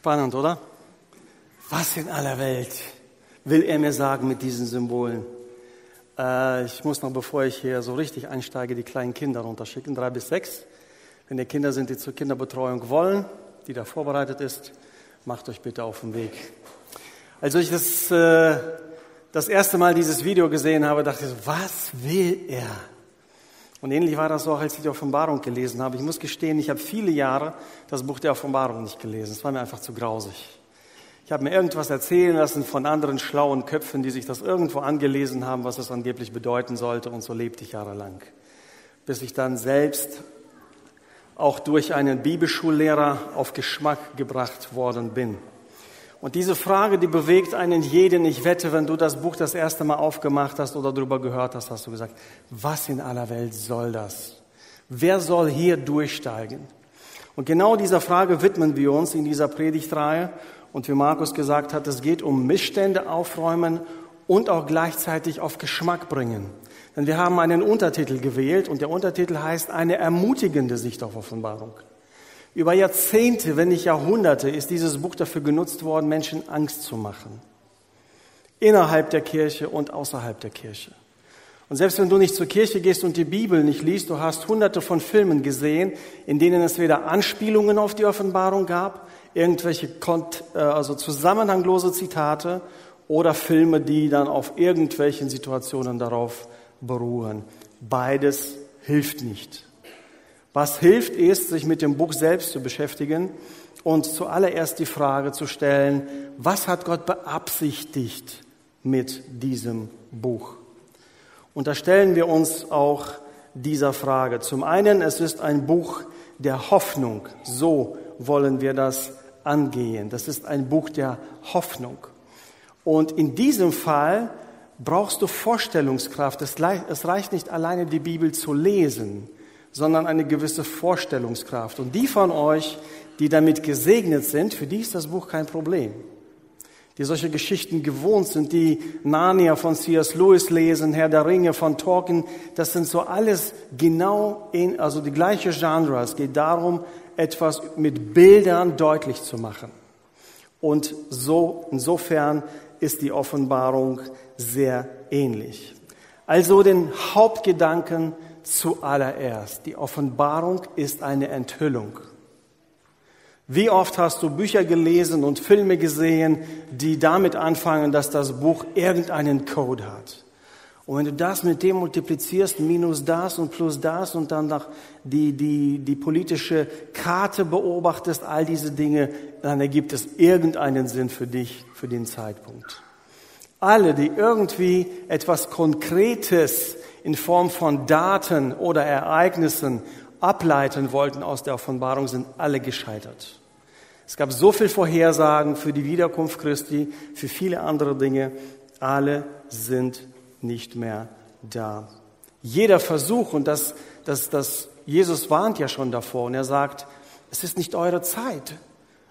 Spannend, oder? Was in aller Welt will er mir sagen mit diesen Symbolen? Äh, ich muss noch, bevor ich hier so richtig einsteige, die kleinen Kinder runterschicken, drei bis sechs. Wenn ihr Kinder sind, die zur Kinderbetreuung wollen, die da vorbereitet ist, macht euch bitte auf den Weg. Als ich das, äh, das erste Mal dieses Video gesehen habe, dachte ich, was will er? Und ähnlich war das auch, als ich die Offenbarung gelesen habe. Ich muss gestehen, ich habe viele Jahre das Buch der Offenbarung nicht gelesen. Es war mir einfach zu grausig. Ich habe mir irgendwas erzählen lassen von anderen schlauen Köpfen, die sich das irgendwo angelesen haben, was es angeblich bedeuten sollte. Und so lebte ich jahrelang. Bis ich dann selbst auch durch einen Bibelschullehrer auf Geschmack gebracht worden bin. Und diese Frage, die bewegt einen jeden. Ich wette, wenn du das Buch das erste Mal aufgemacht hast oder darüber gehört hast, hast du gesagt, was in aller Welt soll das? Wer soll hier durchsteigen? Und genau dieser Frage widmen wir uns in dieser Predigtreihe. Und wie Markus gesagt hat, es geht um Missstände aufräumen und auch gleichzeitig auf Geschmack bringen. Denn wir haben einen Untertitel gewählt und der Untertitel heißt eine ermutigende Sicht auf Offenbarung. Über Jahrzehnte, wenn nicht Jahrhunderte, ist dieses Buch dafür genutzt worden, Menschen Angst zu machen. Innerhalb der Kirche und außerhalb der Kirche. Und selbst wenn du nicht zur Kirche gehst und die Bibel nicht liest, du hast hunderte von Filmen gesehen, in denen es weder Anspielungen auf die Offenbarung gab, irgendwelche äh, also zusammenhanglose Zitate oder Filme, die dann auf irgendwelchen Situationen darauf beruhen. Beides hilft nicht. Was hilft, ist, sich mit dem Buch selbst zu beschäftigen und zuallererst die Frage zu stellen, was hat Gott beabsichtigt mit diesem Buch? Und da stellen wir uns auch dieser Frage. Zum einen, es ist ein Buch der Hoffnung. So wollen wir das angehen. Das ist ein Buch der Hoffnung. Und in diesem Fall brauchst du Vorstellungskraft. Es reicht nicht alleine die Bibel zu lesen sondern eine gewisse Vorstellungskraft. Und die von euch, die damit gesegnet sind, für die ist das Buch kein Problem. Die solche Geschichten gewohnt sind, die Narnia von C.S. Lewis lesen, Herr der Ringe von Tolkien, das sind so alles genau in, also die gleiche Genre. Es geht darum, etwas mit Bildern deutlich zu machen. Und so, insofern ist die Offenbarung sehr ähnlich. Also den Hauptgedanken zuallererst. Die Offenbarung ist eine Enthüllung. Wie oft hast du Bücher gelesen und Filme gesehen, die damit anfangen, dass das Buch irgendeinen Code hat? Und wenn du das mit dem multiplizierst, minus das und plus das und dann noch die, die, die politische Karte beobachtest, all diese Dinge, dann ergibt es irgendeinen Sinn für dich, für den Zeitpunkt. Alle, die irgendwie etwas Konkretes in Form von Daten oder Ereignissen ableiten wollten aus der Offenbarung, sind alle gescheitert. Es gab so viel Vorhersagen für die Wiederkunft Christi, für viele andere Dinge. Alle sind nicht mehr da. Jeder Versuch, und das, das, das, Jesus warnt ja schon davor, und er sagt, es ist nicht eure Zeit,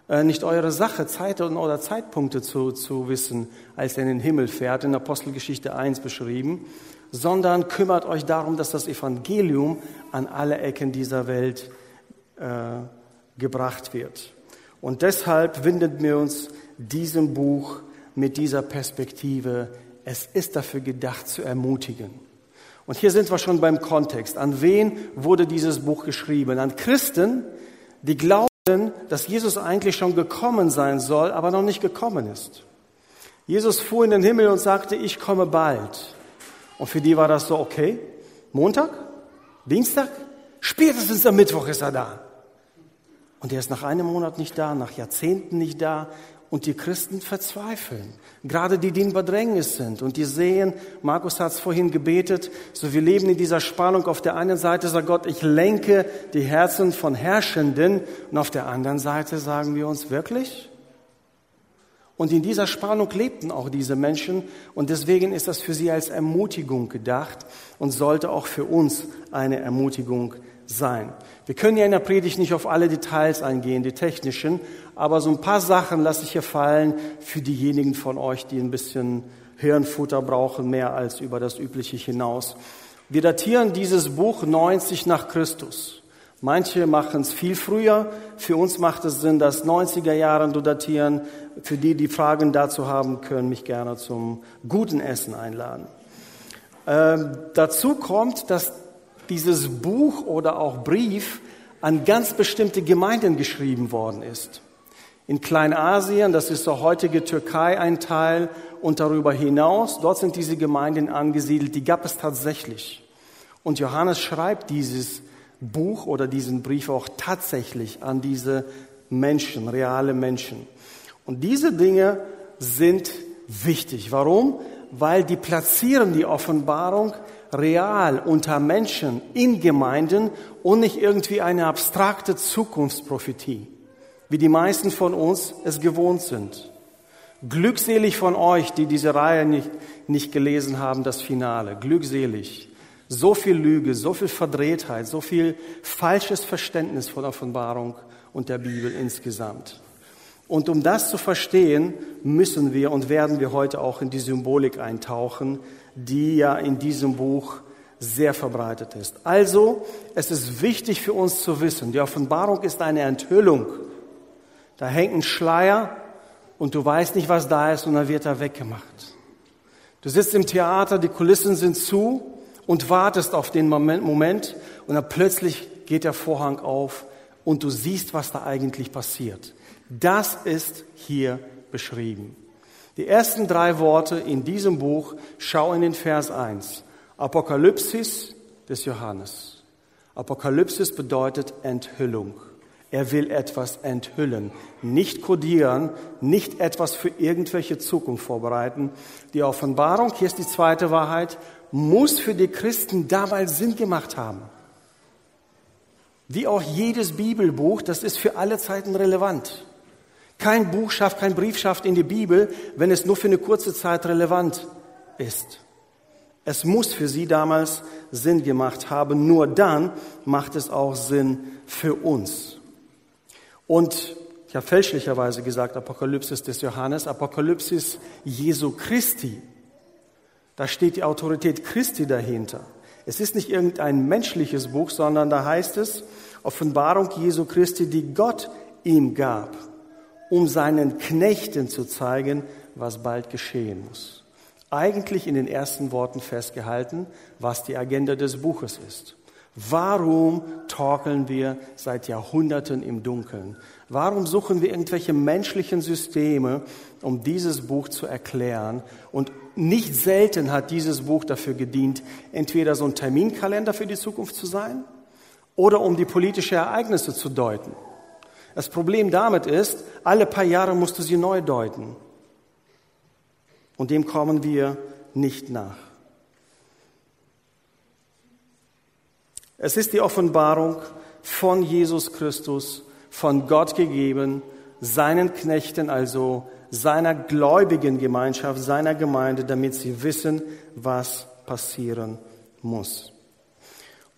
äh, nicht eure Sache, Zeit oder Zeitpunkte zu, zu wissen, als er in den Himmel fährt, in Apostelgeschichte 1 beschrieben sondern kümmert euch darum, dass das Evangelium an alle Ecken dieser Welt äh, gebracht wird. Und deshalb windet wir uns diesem Buch mit dieser Perspektive. Es ist dafür gedacht zu ermutigen. Und hier sind wir schon beim Kontext. An wen wurde dieses Buch geschrieben? An Christen, die glauben, dass Jesus eigentlich schon gekommen sein soll, aber noch nicht gekommen ist. Jesus fuhr in den Himmel und sagte, ich komme bald. Und für die war das so, okay, Montag, Dienstag, spätestens am Mittwoch ist er da. Und er ist nach einem Monat nicht da, nach Jahrzehnten nicht da. Und die Christen verzweifeln. Gerade die, die in Bedrängnis sind. Und die sehen, Markus hat es vorhin gebetet, so wir leben in dieser Spannung. Auf der einen Seite sagt Gott, ich lenke die Herzen von Herrschenden. Und auf der anderen Seite sagen wir uns wirklich, und in dieser Spannung lebten auch diese Menschen und deswegen ist das für sie als Ermutigung gedacht und sollte auch für uns eine Ermutigung sein. Wir können ja in der Predigt nicht auf alle Details eingehen, die technischen, aber so ein paar Sachen lasse ich hier fallen für diejenigen von euch, die ein bisschen Hirnfutter brauchen, mehr als über das Übliche hinaus. Wir datieren dieses Buch 90 nach Christus. Manche machen es viel früher. Für uns macht es Sinn, das 90er Jahre zu datieren. Für die, die Fragen dazu haben, können mich gerne zum guten Essen einladen. Ähm, dazu kommt, dass dieses Buch oder auch Brief an ganz bestimmte Gemeinden geschrieben worden ist. In Kleinasien, das ist so heutige Türkei ein Teil, und darüber hinaus, dort sind diese Gemeinden angesiedelt, die gab es tatsächlich. Und Johannes schreibt dieses Buch oder diesen Brief auch tatsächlich an diese Menschen, reale Menschen. Und diese Dinge sind wichtig. Warum? Weil die platzieren die Offenbarung real unter Menschen in Gemeinden und nicht irgendwie eine abstrakte Zukunftsprophetie, wie die meisten von uns es gewohnt sind. Glückselig von euch, die diese Reihe nicht, nicht gelesen haben, das Finale. Glückselig. So viel Lüge, so viel Verdrehtheit, so viel falsches Verständnis von Offenbarung und der Bibel insgesamt. Und um das zu verstehen, müssen wir und werden wir heute auch in die Symbolik eintauchen, die ja in diesem Buch sehr verbreitet ist. Also, es ist wichtig für uns zu wissen, die Offenbarung ist eine Enthüllung. Da hängt ein Schleier und du weißt nicht, was da ist und dann wird er weggemacht. Du sitzt im Theater, die Kulissen sind zu und wartest auf den Moment, und dann plötzlich geht der Vorhang auf und du siehst, was da eigentlich passiert. Das ist hier beschrieben. Die ersten drei Worte in diesem Buch, schau in den Vers 1. Apokalypsis des Johannes. Apokalypsis bedeutet Enthüllung. Er will etwas enthüllen, nicht kodieren, nicht etwas für irgendwelche Zukunft vorbereiten. Die Offenbarung, hier ist die zweite Wahrheit, muss für die Christen damals Sinn gemacht haben. Wie auch jedes Bibelbuch, das ist für alle Zeiten relevant. Kein Buch schafft, kein Brief schafft in die Bibel, wenn es nur für eine kurze Zeit relevant ist. Es muss für sie damals Sinn gemacht haben. Nur dann macht es auch Sinn für uns. Und ich habe fälschlicherweise gesagt, Apokalypsis des Johannes, Apokalypsis Jesu Christi. Da steht die Autorität Christi dahinter. Es ist nicht irgendein menschliches Buch, sondern da heißt es Offenbarung Jesu Christi, die Gott ihm gab, um seinen Knechten zu zeigen, was bald geschehen muss. Eigentlich in den ersten Worten festgehalten, was die Agenda des Buches ist. Warum torkeln wir seit Jahrhunderten im Dunkeln? Warum suchen wir irgendwelche menschlichen Systeme, um dieses Buch zu erklären und nicht selten hat dieses Buch dafür gedient, entweder so ein Terminkalender für die Zukunft zu sein oder um die politischen Ereignisse zu deuten. Das Problem damit ist, alle paar Jahre musst du sie neu deuten. Und dem kommen wir nicht nach. Es ist die Offenbarung von Jesus Christus, von Gott gegeben, seinen Knechten, also seiner gläubigen Gemeinschaft, seiner Gemeinde, damit sie wissen, was passieren muss.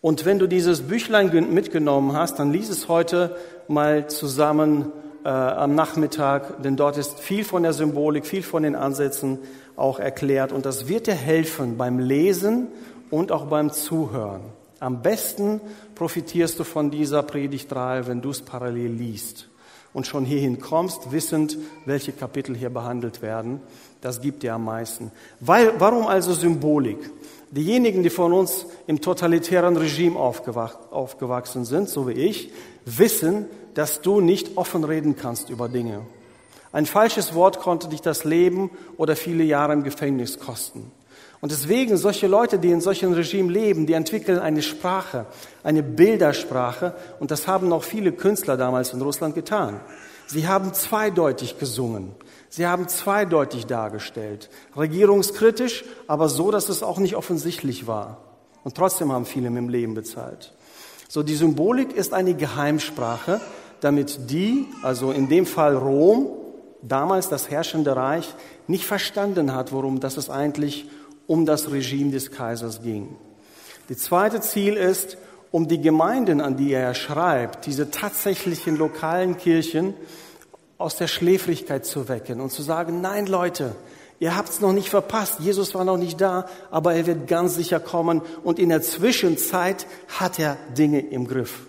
Und wenn du dieses Büchlein mitgenommen hast, dann lies es heute mal zusammen äh, am Nachmittag, denn dort ist viel von der Symbolik, viel von den Ansätzen auch erklärt. Und das wird dir helfen beim Lesen und auch beim Zuhören. Am besten profitierst du von dieser Predigtreihe, wenn du es parallel liest und schon hierhin kommst, wissend, welche Kapitel hier behandelt werden. Das gibt dir am meisten. Weil, warum also Symbolik? Diejenigen, die von uns im totalitären Regime aufgewachsen sind, so wie ich, wissen, dass du nicht offen reden kannst über Dinge. Ein falsches Wort konnte dich das Leben oder viele Jahre im Gefängnis kosten. Und deswegen solche Leute, die in solchen Regimen leben, die entwickeln eine Sprache, eine Bildersprache. Und das haben auch viele Künstler damals in Russland getan. Sie haben zweideutig gesungen. Sie haben zweideutig dargestellt. Regierungskritisch, aber so, dass es auch nicht offensichtlich war. Und trotzdem haben viele mit dem Leben bezahlt. So, die Symbolik ist eine Geheimsprache, damit die, also in dem Fall Rom, damals das herrschende Reich, nicht verstanden hat, worum das es eigentlich um das Regime des Kaisers ging. Die zweite Ziel ist, um die Gemeinden, an die er schreibt, diese tatsächlichen lokalen Kirchen aus der Schläfrigkeit zu wecken und zu sagen, nein Leute, ihr habt es noch nicht verpasst, Jesus war noch nicht da, aber er wird ganz sicher kommen und in der Zwischenzeit hat er Dinge im Griff.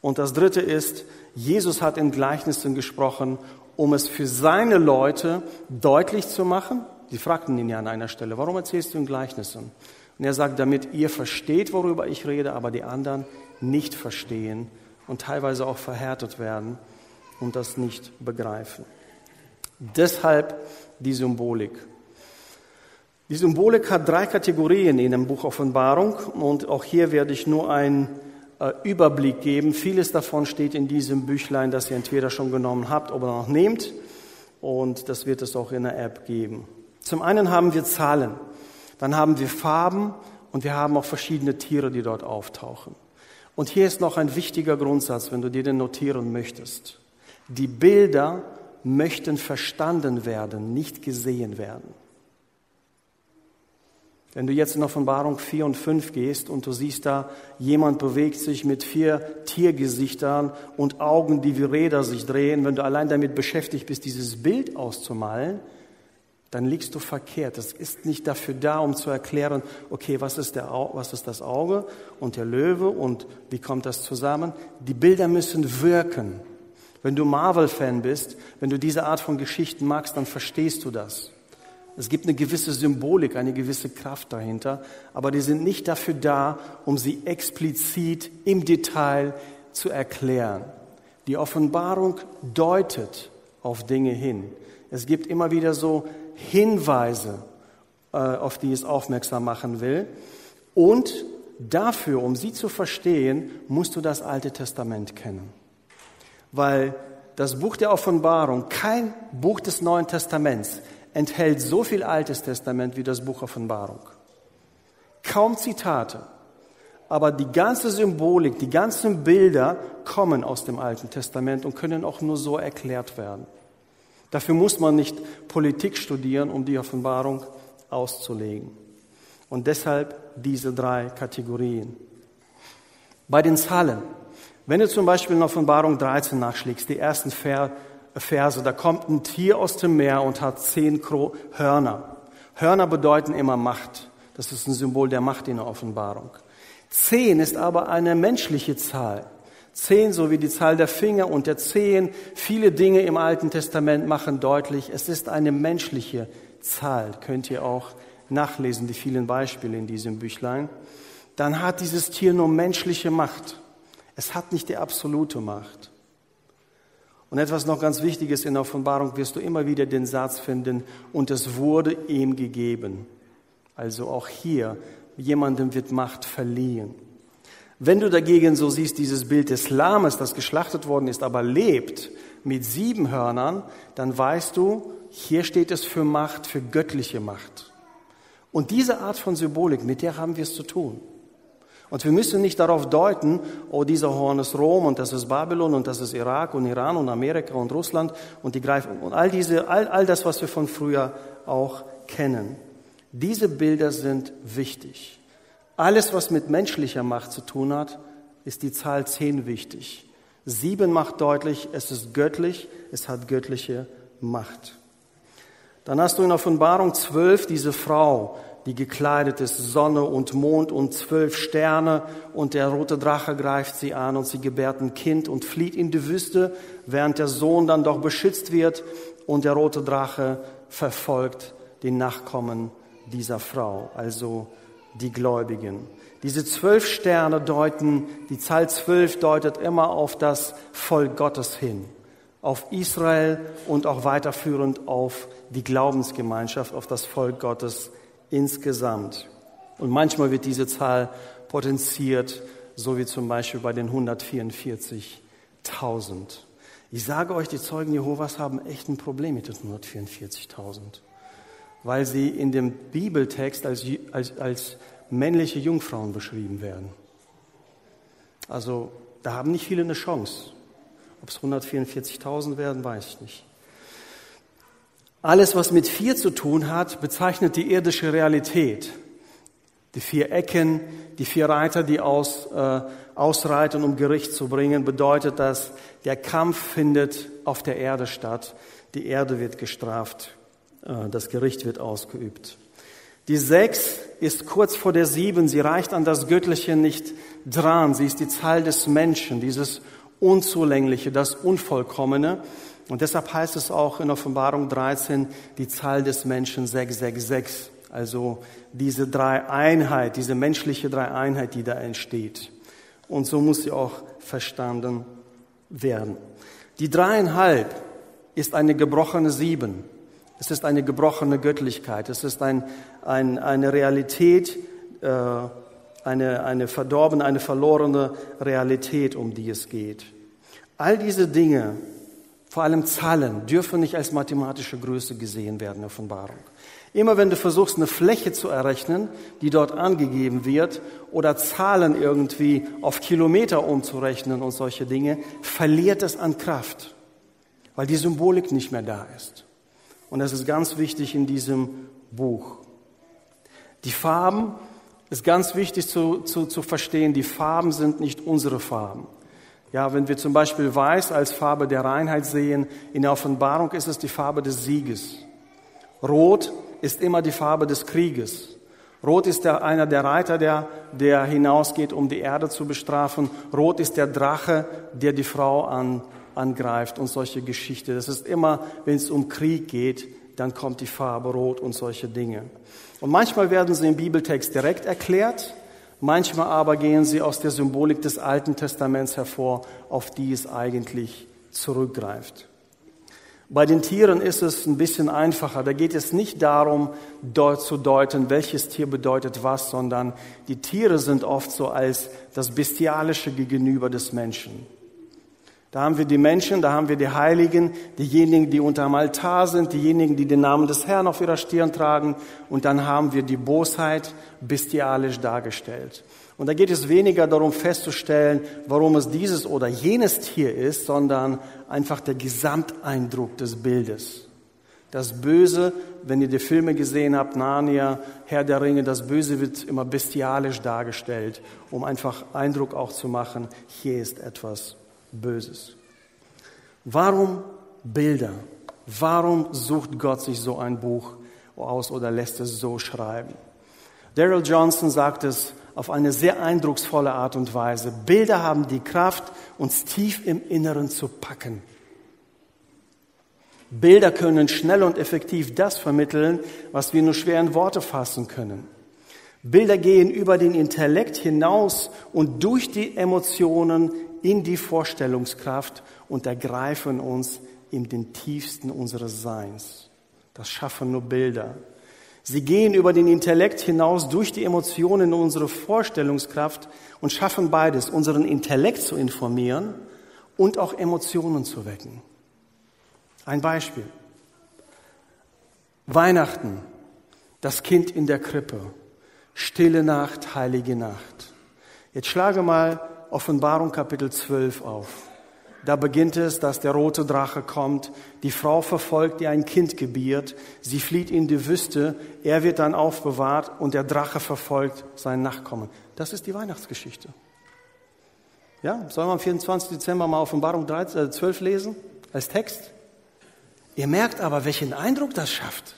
Und das dritte ist, Jesus hat in Gleichnissen gesprochen, um es für seine Leute deutlich zu machen. Sie fragten ihn ja an einer Stelle, warum erzählst du in Gleichnissen? Und er sagt, damit ihr versteht, worüber ich rede, aber die anderen nicht verstehen und teilweise auch verhärtet werden und das nicht begreifen. Deshalb die Symbolik. Die Symbolik hat drei Kategorien in dem Buch Offenbarung und auch hier werde ich nur einen äh, Überblick geben. Vieles davon steht in diesem Büchlein, das ihr entweder schon genommen habt oder noch nehmt und das wird es auch in der App geben. Zum einen haben wir Zahlen, dann haben wir Farben und wir haben auch verschiedene Tiere, die dort auftauchen. Und hier ist noch ein wichtiger Grundsatz, wenn du dir den notieren möchtest. Die Bilder möchten verstanden werden, nicht gesehen werden. Wenn du jetzt in Offenbarung 4 und 5 gehst und du siehst da, jemand bewegt sich mit vier Tiergesichtern und Augen, die wie Räder sich drehen, wenn du allein damit beschäftigt bist, dieses Bild auszumalen, dann liegst du verkehrt. Das ist nicht dafür da, um zu erklären, okay, was ist, der, was ist das Auge und der Löwe und wie kommt das zusammen. Die Bilder müssen wirken. Wenn du Marvel-Fan bist, wenn du diese Art von Geschichten magst, dann verstehst du das. Es gibt eine gewisse Symbolik, eine gewisse Kraft dahinter, aber die sind nicht dafür da, um sie explizit im Detail zu erklären. Die Offenbarung deutet auf Dinge hin. Es gibt immer wieder so Hinweise, äh, auf die es aufmerksam machen will. Und dafür, um sie zu verstehen, musst du das Alte Testament kennen. Weil das Buch der Offenbarung, kein Buch des Neuen Testaments, enthält so viel Altes Testament wie das Buch Offenbarung. Kaum Zitate, aber die ganze Symbolik, die ganzen Bilder kommen aus dem Alten Testament und können auch nur so erklärt werden. Dafür muss man nicht Politik studieren, um die Offenbarung auszulegen. Und deshalb diese drei Kategorien. Bei den Zahlen. Wenn du zum Beispiel in Offenbarung 13 nachschlägst, die ersten Verse, da kommt ein Tier aus dem Meer und hat zehn Hörner. Hörner bedeuten immer Macht. Das ist ein Symbol der Macht in der Offenbarung. Zehn ist aber eine menschliche Zahl. Zehn sowie die Zahl der Finger und der Zehen. Viele Dinge im Alten Testament machen deutlich, es ist eine menschliche Zahl. Könnt ihr auch nachlesen, die vielen Beispiele in diesem Büchlein. Dann hat dieses Tier nur menschliche Macht. Es hat nicht die absolute Macht. Und etwas noch ganz Wichtiges in der Offenbarung wirst du immer wieder den Satz finden, und es wurde ihm gegeben. Also auch hier, jemandem wird Macht verliehen. Wenn du dagegen so siehst, dieses Bild des Lammes, das geschlachtet worden ist, aber lebt mit sieben Hörnern, dann weißt du, hier steht es für Macht, für göttliche Macht. Und diese Art von Symbolik, mit der haben wir es zu tun. Und wir müssen nicht darauf deuten, oh, dieser Horn ist Rom und das ist Babylon und das ist Irak und Iran und Amerika und Russland und die greifen und all diese, all, all das, was wir von früher auch kennen. Diese Bilder sind wichtig. Alles, was mit menschlicher Macht zu tun hat, ist die Zahl zehn wichtig. Sieben macht deutlich, es ist göttlich, es hat göttliche Macht. Dann hast du in Offenbarung zwölf diese Frau, die gekleidet ist, Sonne und Mond und zwölf Sterne und der rote Drache greift sie an und sie gebärt ein Kind und flieht in die Wüste, während der Sohn dann doch beschützt wird und der rote Drache verfolgt den Nachkommen dieser Frau, also die Gläubigen. Diese zwölf Sterne deuten, die Zahl zwölf deutet immer auf das Volk Gottes hin, auf Israel und auch weiterführend auf die Glaubensgemeinschaft, auf das Volk Gottes insgesamt. Und manchmal wird diese Zahl potenziert, so wie zum Beispiel bei den 144.000. Ich sage euch, die Zeugen Jehovas haben echt ein Problem mit den 144.000, weil sie in dem Bibeltext als, als, als männliche Jungfrauen beschrieben werden. Also da haben nicht viele eine Chance. Ob es 144.000 werden, weiß ich nicht. Alles, was mit vier zu tun hat, bezeichnet die irdische Realität. Die vier Ecken, die vier Reiter, die aus, äh, ausreiten, um Gericht zu bringen, bedeutet, dass der Kampf findet auf der Erde statt. Die Erde wird gestraft, das Gericht wird ausgeübt. Die sechs ist kurz vor der sieben. Sie reicht an das Göttliche nicht dran. Sie ist die Zahl des Menschen, dieses Unzulängliche, das Unvollkommene. Und deshalb heißt es auch in Offenbarung 13 die Zahl des Menschen 666. Also diese Dreieinheit, diese menschliche Dreieinheit, die da entsteht. Und so muss sie auch verstanden werden. Die dreieinhalb ist eine gebrochene Sieben. Es ist eine gebrochene Göttlichkeit. Es ist ein, ein, eine Realität, äh, eine, eine verdorbene, eine verlorene Realität, um die es geht. All diese Dinge, vor allem Zahlen, dürfen nicht als mathematische Größe gesehen werden Offenbarung. Immer wenn du versuchst, eine Fläche zu errechnen, die dort angegeben wird, oder Zahlen irgendwie auf Kilometer umzurechnen und solche Dinge, verliert es an Kraft, weil die Symbolik nicht mehr da ist. Und das ist ganz wichtig in diesem Buch. Die Farben ist ganz wichtig zu, zu, zu verstehen. Die Farben sind nicht unsere Farben. Ja, wenn wir zum Beispiel Weiß als Farbe der Reinheit sehen, in der Offenbarung ist es die Farbe des Sieges. Rot ist immer die Farbe des Krieges. Rot ist der, einer der Reiter, der, der hinausgeht, um die Erde zu bestrafen. Rot ist der Drache, der die Frau an, angreift und solche Geschichte. Das ist immer, wenn es um Krieg geht, dann kommt die Farbe Rot und solche Dinge. Und manchmal werden sie im Bibeltext direkt erklärt, manchmal aber gehen sie aus der Symbolik des Alten Testaments hervor, auf die es eigentlich zurückgreift. Bei den Tieren ist es ein bisschen einfacher. Da geht es nicht darum, dort zu deuten, welches Tier bedeutet was, sondern die Tiere sind oft so als das Bestialische gegenüber des Menschen. Da haben wir die Menschen, da haben wir die Heiligen, diejenigen, die unter dem Altar sind, diejenigen, die den Namen des Herrn auf ihrer Stirn tragen. Und dann haben wir die Bosheit bestialisch dargestellt. Und da geht es weniger darum festzustellen, warum es dieses oder jenes Tier ist, sondern einfach der Gesamteindruck des Bildes. Das Böse, wenn ihr die Filme gesehen habt, Narnia, Herr der Ringe, das Böse wird immer bestialisch dargestellt, um einfach Eindruck auch zu machen, hier ist etwas Böses. Warum Bilder? Warum sucht Gott sich so ein Buch aus oder lässt es so schreiben? Daryl Johnson sagt es auf eine sehr eindrucksvolle Art und Weise. Bilder haben die Kraft, uns tief im Inneren zu packen. Bilder können schnell und effektiv das vermitteln, was wir nur schwer in Worte fassen können. Bilder gehen über den Intellekt hinaus und durch die Emotionen in die Vorstellungskraft und ergreifen uns in den tiefsten unseres Seins. Das schaffen nur Bilder. Sie gehen über den Intellekt hinaus durch die Emotionen in unsere Vorstellungskraft und schaffen beides, unseren Intellekt zu informieren und auch Emotionen zu wecken. Ein Beispiel. Weihnachten, das Kind in der Krippe, stille Nacht, heilige Nacht. Jetzt schlage mal Offenbarung Kapitel 12 auf. Da beginnt es, dass der rote Drache kommt, die Frau verfolgt, die ein Kind gebiert, sie flieht in die Wüste, er wird dann aufbewahrt und der Drache verfolgt sein Nachkommen. Das ist die Weihnachtsgeschichte. Ja, sollen wir am 24. Dezember mal Offenbarung 13, 12 äh, lesen als Text? Ihr merkt aber, welchen Eindruck das schafft.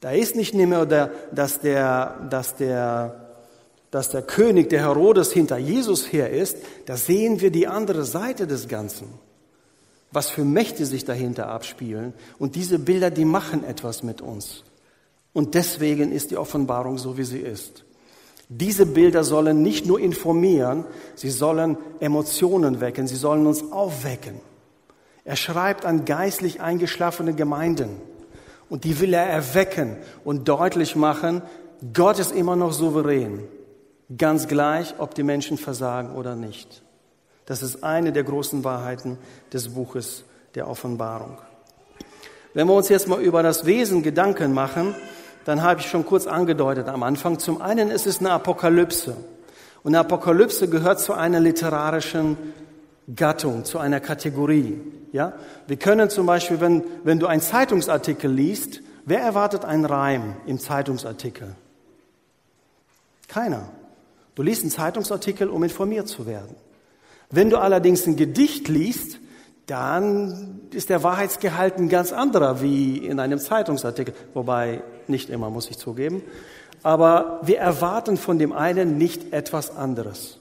Da ist nicht mehr, dass der, dass der dass der König, der Herodes hinter Jesus her ist, da sehen wir die andere Seite des Ganzen. Was für Mächte sich dahinter abspielen. Und diese Bilder, die machen etwas mit uns. Und deswegen ist die Offenbarung so, wie sie ist. Diese Bilder sollen nicht nur informieren, sie sollen Emotionen wecken, sie sollen uns aufwecken. Er schreibt an geistlich eingeschlafene Gemeinden und die will er erwecken und deutlich machen, Gott ist immer noch souverän. Ganz gleich, ob die Menschen versagen oder nicht. Das ist eine der großen Wahrheiten des Buches der Offenbarung. Wenn wir uns jetzt mal über das Wesen Gedanken machen, dann habe ich schon kurz angedeutet am Anfang. Zum einen ist es eine Apokalypse. Und eine Apokalypse gehört zu einer literarischen Gattung, zu einer Kategorie. Ja? Wir können zum Beispiel, wenn, wenn du einen Zeitungsartikel liest, wer erwartet einen Reim im Zeitungsartikel? Keiner. Du liest einen Zeitungsartikel, um informiert zu werden. Wenn du allerdings ein Gedicht liest, dann ist der Wahrheitsgehalt ein ganz anderer wie in einem Zeitungsartikel, wobei nicht immer, muss ich zugeben. Aber wir erwarten von dem einen nicht etwas anderes.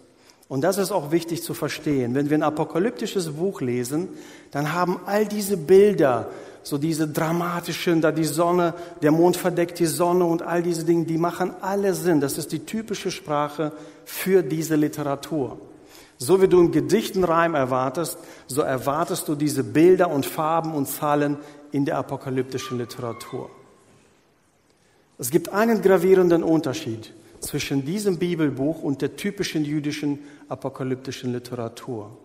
Und das ist auch wichtig zu verstehen. Wenn wir ein apokalyptisches Buch lesen, dann haben all diese Bilder, so diese dramatischen, da die Sonne, der Mond verdeckt die Sonne und all diese Dinge, die machen alle Sinn. Das ist die typische Sprache für diese Literatur. So wie du einen Gedichtenreim erwartest, so erwartest du diese Bilder und Farben und Zahlen in der apokalyptischen Literatur. Es gibt einen gravierenden Unterschied zwischen diesem Bibelbuch und der typischen jüdischen apokalyptischen Literatur.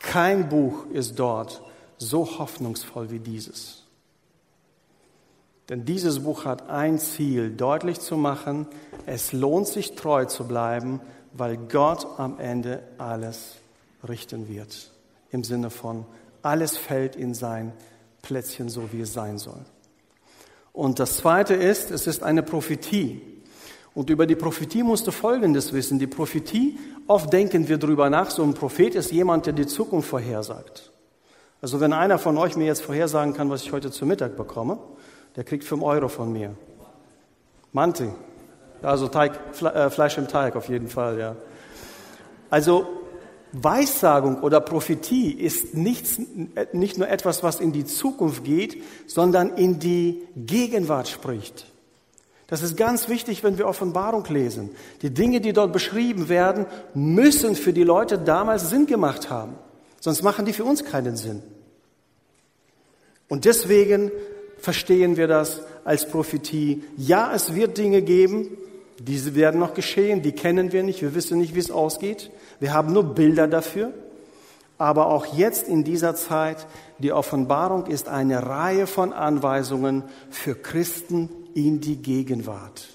Kein Buch ist dort so hoffnungsvoll wie dieses. Denn dieses Buch hat ein Ziel, deutlich zu machen, es lohnt sich treu zu bleiben, weil Gott am Ende alles richten wird. Im Sinne von, alles fällt in sein Plätzchen, so wie es sein soll. Und das Zweite ist, es ist eine Prophetie. Und über die Prophetie musst du Folgendes wissen. Die Prophetie, oft denken wir darüber nach, so ein Prophet ist jemand, der die Zukunft vorhersagt. Also wenn einer von euch mir jetzt vorhersagen kann, was ich heute zu Mittag bekomme, der kriegt fünf Euro von mir. Manti. Also Teig, äh, Fleisch im Teig auf jeden Fall, ja. Also Weissagung oder Prophetie ist nichts, nicht nur etwas, was in die Zukunft geht, sondern in die Gegenwart spricht. Das ist ganz wichtig, wenn wir Offenbarung lesen. Die Dinge, die dort beschrieben werden, müssen für die Leute damals Sinn gemacht haben. Sonst machen die für uns keinen Sinn. Und deswegen verstehen wir das als Prophetie. Ja, es wird Dinge geben, diese werden noch geschehen, die kennen wir nicht, wir wissen nicht, wie es ausgeht. Wir haben nur Bilder dafür. Aber auch jetzt in dieser Zeit, die Offenbarung ist eine Reihe von Anweisungen für Christen in die Gegenwart.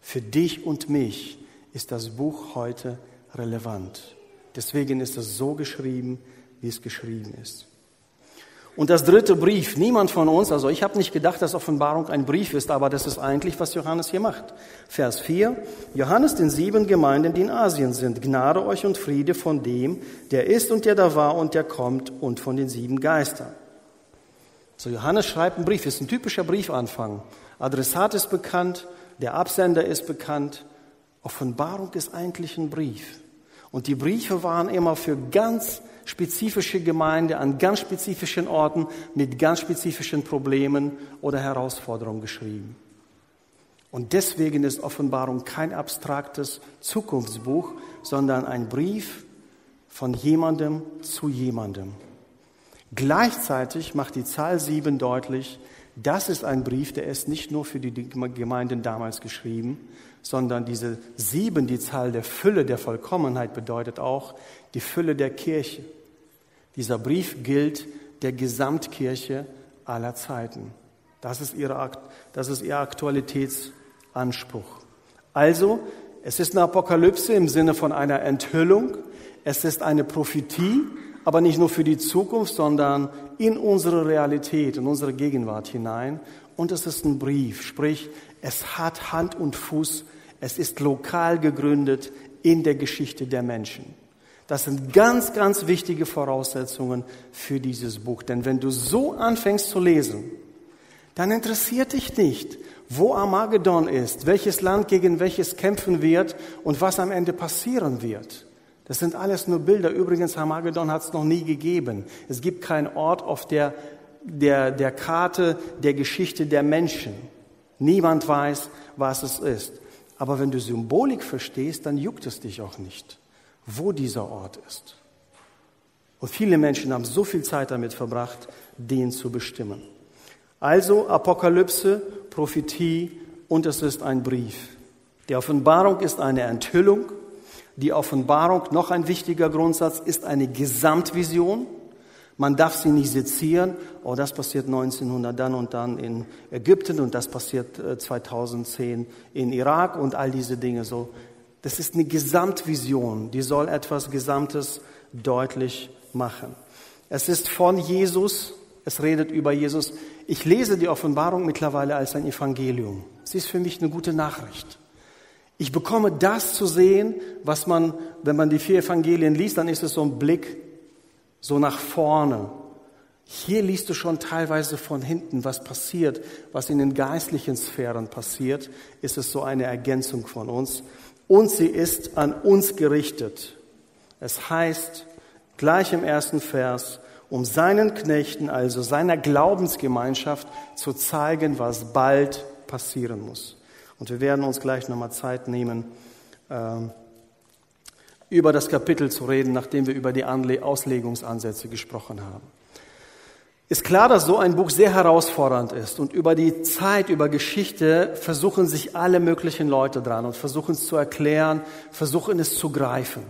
Für dich und mich ist das Buch heute relevant. Deswegen ist es so geschrieben, wie es geschrieben ist. Und das dritte Brief, niemand von uns, also ich habe nicht gedacht, dass Offenbarung ein Brief ist, aber das ist eigentlich, was Johannes hier macht. Vers 4, Johannes den sieben Gemeinden, die in Asien sind, Gnade euch und Friede von dem, der ist und der da war und der kommt und von den sieben Geistern. So Johannes schreibt einen Brief, ist ein typischer Briefanfang. Adressat ist bekannt, der Absender ist bekannt. Offenbarung ist eigentlich ein Brief. Und die Briefe waren immer für ganz spezifische Gemeinde an ganz spezifischen Orten mit ganz spezifischen Problemen oder Herausforderungen geschrieben. Und deswegen ist Offenbarung kein abstraktes Zukunftsbuch, sondern ein Brief von jemandem zu jemandem. Gleichzeitig macht die Zahl sieben deutlich, das ist ein Brief, der ist nicht nur für die Gemeinden damals geschrieben, sondern diese sieben, die Zahl der Fülle, der Vollkommenheit bedeutet auch die Fülle der Kirche. Dieser Brief gilt der Gesamtkirche aller Zeiten. Das ist, ihre, das ist ihr Aktualitätsanspruch. Also, es ist eine Apokalypse im Sinne von einer Enthüllung. Es ist eine Prophetie, aber nicht nur für die Zukunft, sondern in unsere Realität, in unsere Gegenwart hinein. Und es ist ein Brief, sprich, es hat Hand und Fuß, es ist lokal gegründet in der Geschichte der Menschen. Das sind ganz, ganz wichtige Voraussetzungen für dieses Buch. Denn wenn du so anfängst zu lesen, dann interessiert dich nicht, wo Armageddon ist, welches Land gegen welches kämpfen wird und was am Ende passieren wird. Das sind alles nur Bilder. Übrigens, Armageddon hat es noch nie gegeben. Es gibt keinen Ort auf der, der, der Karte der Geschichte der Menschen. Niemand weiß, was es ist. Aber wenn du Symbolik verstehst, dann juckt es dich auch nicht wo dieser Ort ist. Und viele Menschen haben so viel Zeit damit verbracht, den zu bestimmen. Also Apokalypse, Prophetie und es ist ein Brief. Die Offenbarung ist eine Enthüllung. Die Offenbarung, noch ein wichtiger Grundsatz, ist eine Gesamtvision. Man darf sie nicht sezieren, oh, das passiert 1900 dann und dann in Ägypten und das passiert 2010 äh, in Irak und all diese Dinge so. Das ist eine Gesamtvision, die soll etwas Gesamtes deutlich machen. Es ist von Jesus, es redet über Jesus. Ich lese die Offenbarung mittlerweile als ein Evangelium. Sie ist für mich eine gute Nachricht. Ich bekomme das zu sehen, was man, wenn man die vier Evangelien liest, dann ist es so ein Blick so nach vorne. Hier liest du schon teilweise von hinten, was passiert, was in den geistlichen Sphären passiert, ist es so eine Ergänzung von uns. Und sie ist an uns gerichtet. Es heißt gleich im ersten Vers, um seinen Knechten, also seiner Glaubensgemeinschaft, zu zeigen, was bald passieren muss. Und wir werden uns gleich nochmal Zeit nehmen, ähm, über das Kapitel zu reden, nachdem wir über die Auslegungsansätze gesprochen haben. Ist klar, dass so ein Buch sehr herausfordernd ist und über die Zeit, über Geschichte versuchen sich alle möglichen Leute dran und versuchen es zu erklären, versuchen es zu greifen.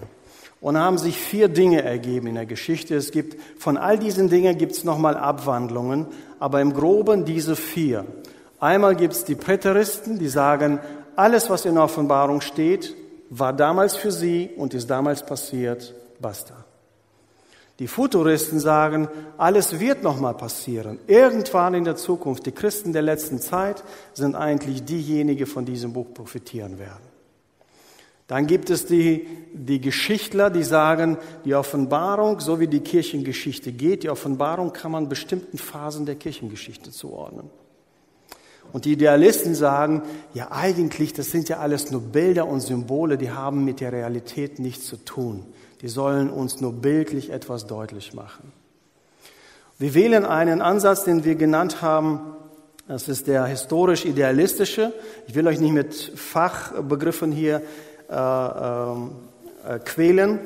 Und haben sich vier Dinge ergeben in der Geschichte. Es gibt, von all diesen Dingen gibt es nochmal Abwandlungen, aber im Groben diese vier. Einmal gibt es die Präteristen, die sagen, alles, was in der Offenbarung steht, war damals für sie und ist damals passiert, basta. Die Futuristen sagen, alles wird nochmal passieren. Irgendwann in der Zukunft, die Christen der letzten Zeit sind eigentlich diejenigen, von diesem Buch profitieren werden. Dann gibt es die, die Geschichtler, die sagen, die Offenbarung, so wie die Kirchengeschichte geht, die Offenbarung kann man bestimmten Phasen der Kirchengeschichte zuordnen. Und die Idealisten sagen, ja eigentlich, das sind ja alles nur Bilder und Symbole, die haben mit der Realität nichts zu tun. Die sollen uns nur bildlich etwas deutlich machen. Wir wählen einen Ansatz, den wir genannt haben, das ist der historisch-idealistische. Ich will euch nicht mit Fachbegriffen hier äh, äh, quälen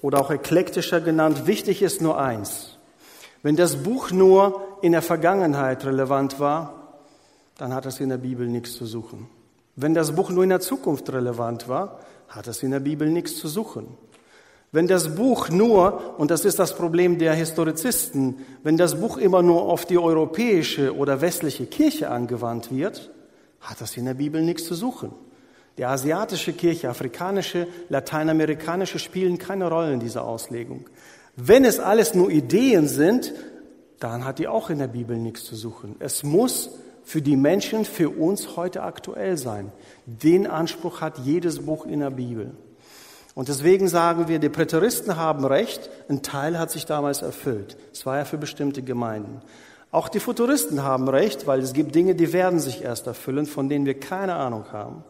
oder auch eklektischer genannt. Wichtig ist nur eins. Wenn das Buch nur in der Vergangenheit relevant war, dann hat es in der Bibel nichts zu suchen. Wenn das Buch nur in der Zukunft relevant war, hat es in der Bibel nichts zu suchen. Wenn das Buch nur, und das ist das Problem der Historizisten, wenn das Buch immer nur auf die europäische oder westliche Kirche angewandt wird, hat das in der Bibel nichts zu suchen. Die asiatische Kirche, afrikanische, lateinamerikanische spielen keine Rolle in dieser Auslegung. Wenn es alles nur Ideen sind, dann hat die auch in der Bibel nichts zu suchen. Es muss für die Menschen, für uns heute aktuell sein. Den Anspruch hat jedes Buch in der Bibel. Und deswegen sagen wir, die Präteristen haben recht, ein Teil hat sich damals erfüllt. Es war ja für bestimmte Gemeinden. Auch die Futuristen haben recht, weil es gibt Dinge, die werden sich erst erfüllen, von denen wir keine Ahnung haben.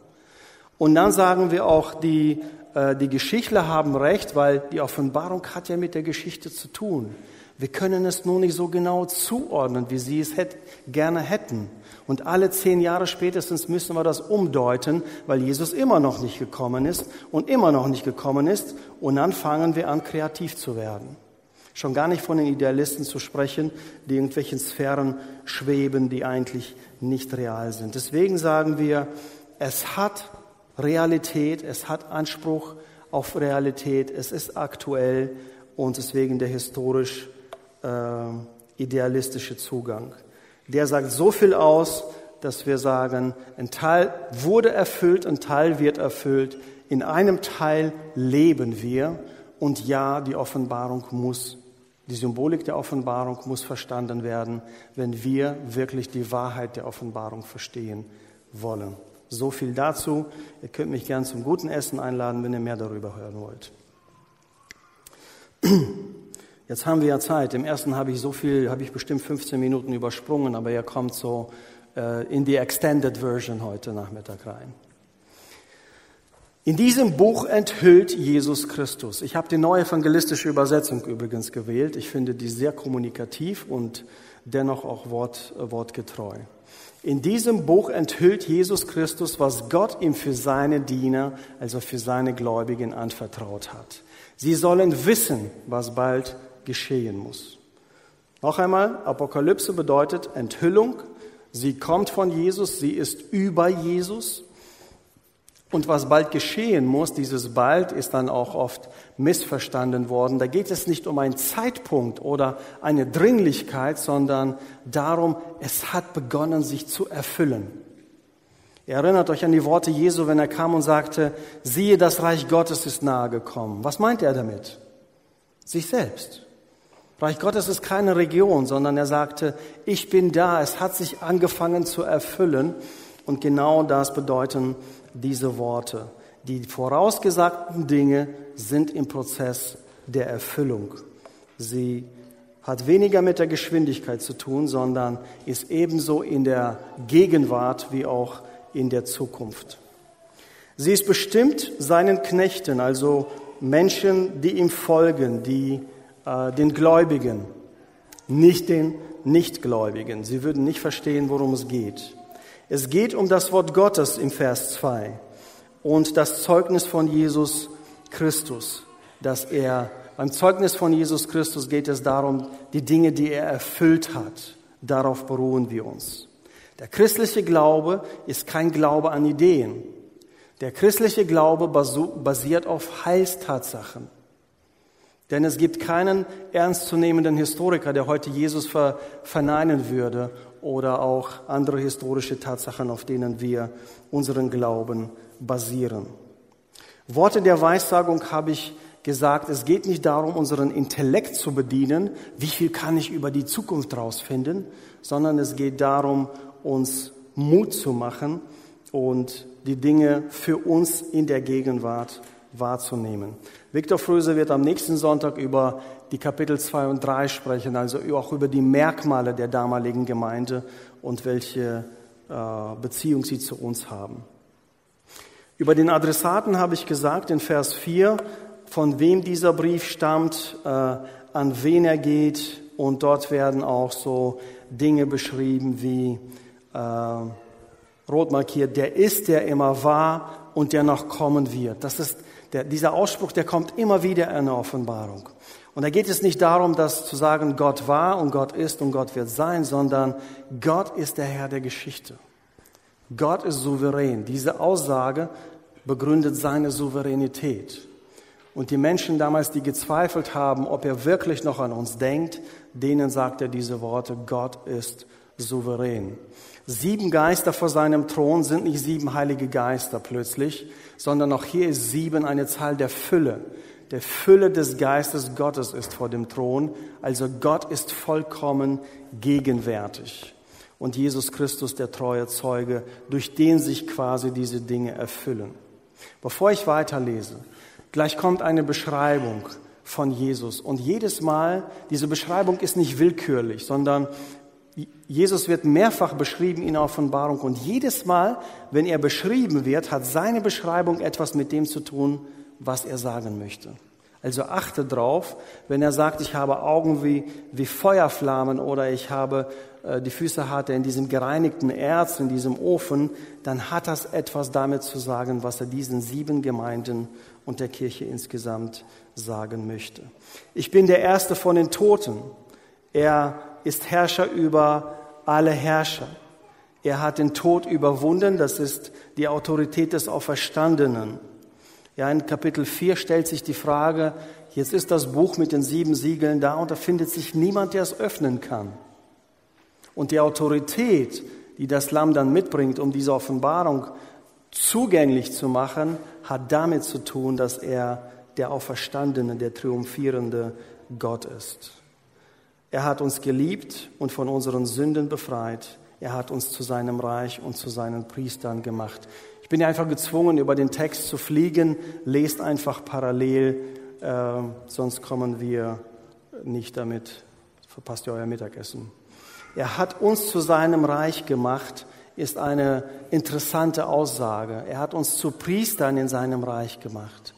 Und dann sagen wir auch, die, äh, die Geschichtler haben recht, weil die Offenbarung hat ja mit der Geschichte zu tun. Wir können es nur nicht so genau zuordnen, wie sie es hätt, gerne hätten. Und alle zehn Jahre spätestens müssen wir das umdeuten, weil Jesus immer noch nicht gekommen ist und immer noch nicht gekommen ist. Und dann fangen wir an, kreativ zu werden. Schon gar nicht von den Idealisten zu sprechen, die in irgendwelchen Sphären schweben, die eigentlich nicht real sind. Deswegen sagen wir, es hat Realität, es hat Anspruch auf Realität, es ist aktuell und deswegen der historisch äh, idealistische Zugang. Der sagt so viel aus, dass wir sagen, ein Teil wurde erfüllt, ein Teil wird erfüllt. In einem Teil leben wir und ja, die Offenbarung muss, die Symbolik der Offenbarung muss verstanden werden, wenn wir wirklich die Wahrheit der Offenbarung verstehen wollen. So viel dazu. Ihr könnt mich gern zum guten Essen einladen, wenn ihr mehr darüber hören wollt. Jetzt haben wir ja Zeit. Im ersten habe ich so viel, habe ich bestimmt 15 Minuten übersprungen, aber ihr kommt so äh, in die Extended Version heute Nachmittag rein. In diesem Buch enthüllt Jesus Christus. Ich habe die neue evangelistische Übersetzung übrigens gewählt. Ich finde die sehr kommunikativ und dennoch auch wort, wortgetreu. In diesem Buch enthüllt Jesus Christus, was Gott ihm für seine Diener, also für seine Gläubigen anvertraut hat. Sie sollen wissen, was bald geschehen muss. Noch einmal, Apokalypse bedeutet Enthüllung. Sie kommt von Jesus, sie ist über Jesus. Und was bald geschehen muss, dieses bald ist dann auch oft missverstanden worden. Da geht es nicht um einen Zeitpunkt oder eine Dringlichkeit, sondern darum, es hat begonnen, sich zu erfüllen. Ihr erinnert euch an die Worte Jesu, wenn er kam und sagte, siehe, das Reich Gottes ist nahe gekommen. Was meint er damit? Sich selbst. Reich Gottes ist keine Region, sondern er sagte, ich bin da, es hat sich angefangen zu erfüllen. Und genau das bedeuten diese Worte. Die vorausgesagten Dinge sind im Prozess der Erfüllung. Sie hat weniger mit der Geschwindigkeit zu tun, sondern ist ebenso in der Gegenwart wie auch in der Zukunft. Sie ist bestimmt seinen Knechten, also Menschen, die ihm folgen, die äh, den Gläubigen, nicht den Nichtgläubigen. Sie würden nicht verstehen, worum es geht. Es geht um das Wort Gottes im Vers 2 und das Zeugnis von Jesus Christus, dass er, beim Zeugnis von Jesus Christus geht es darum, die Dinge, die er erfüllt hat, darauf beruhen wir uns. Der christliche Glaube ist kein Glaube an Ideen. Der christliche Glaube basiert auf Heilstatsachen. Denn es gibt keinen ernstzunehmenden Historiker, der heute Jesus verneinen würde oder auch andere historische Tatsachen, auf denen wir unseren Glauben basieren. Worte der Weissagung habe ich gesagt, es geht nicht darum, unseren Intellekt zu bedienen, wie viel kann ich über die Zukunft rausfinden, sondern es geht darum, uns Mut zu machen und die Dinge für uns in der Gegenwart wahrzunehmen. Viktor Fröse wird am nächsten Sonntag über die Kapitel 2 und 3 sprechen, also auch über die Merkmale der damaligen Gemeinde und welche äh, Beziehung sie zu uns haben. Über den Adressaten habe ich gesagt in Vers 4, von wem dieser Brief stammt, äh, an wen er geht und dort werden auch so Dinge beschrieben wie äh, rot markiert, der ist, der immer war und der noch kommen wird. Das ist der, dieser Ausspruch, der kommt immer wieder in der Offenbarung. Und da geht es nicht darum, dass zu sagen, Gott war und Gott ist und Gott wird sein, sondern Gott ist der Herr der Geschichte. Gott ist souverän. Diese Aussage begründet seine Souveränität. Und die Menschen damals, die gezweifelt haben, ob er wirklich noch an uns denkt, denen sagt er diese Worte, Gott ist souverän. Sieben Geister vor seinem Thron sind nicht sieben heilige Geister plötzlich, sondern auch hier ist sieben eine Zahl der Fülle. Der Fülle des Geistes Gottes ist vor dem Thron. Also Gott ist vollkommen gegenwärtig. Und Jesus Christus, der treue Zeuge, durch den sich quasi diese Dinge erfüllen. Bevor ich weiterlese, gleich kommt eine Beschreibung von Jesus. Und jedes Mal, diese Beschreibung ist nicht willkürlich, sondern Jesus wird mehrfach beschrieben in der Offenbarung und jedes Mal, wenn er beschrieben wird, hat seine Beschreibung etwas mit dem zu tun, was er sagen möchte. Also achte drauf, wenn er sagt, ich habe Augen wie, wie Feuerflammen oder ich habe äh, die Füße hatte in diesem gereinigten Erz, in diesem Ofen, dann hat das etwas damit zu sagen, was er diesen sieben Gemeinden und der Kirche insgesamt sagen möchte. Ich bin der Erste von den Toten. Er ist Herrscher über alle Herrscher. Er hat den Tod überwunden, das ist die Autorität des Auferstandenen. Ja, in Kapitel 4 stellt sich die Frage, jetzt ist das Buch mit den sieben Siegeln da und da findet sich niemand, der es öffnen kann. Und die Autorität, die das Lamm dann mitbringt, um diese Offenbarung zugänglich zu machen, hat damit zu tun, dass er der Auferstandene, der triumphierende Gott ist. Er hat uns geliebt und von unseren Sünden befreit. Er hat uns zu seinem Reich und zu seinen Priestern gemacht. Ich bin einfach gezwungen, über den Text zu fliegen. Lest einfach parallel, äh, sonst kommen wir nicht damit. Verpasst ihr euer Mittagessen. Er hat uns zu seinem Reich gemacht, ist eine interessante Aussage. Er hat uns zu Priestern in seinem Reich gemacht.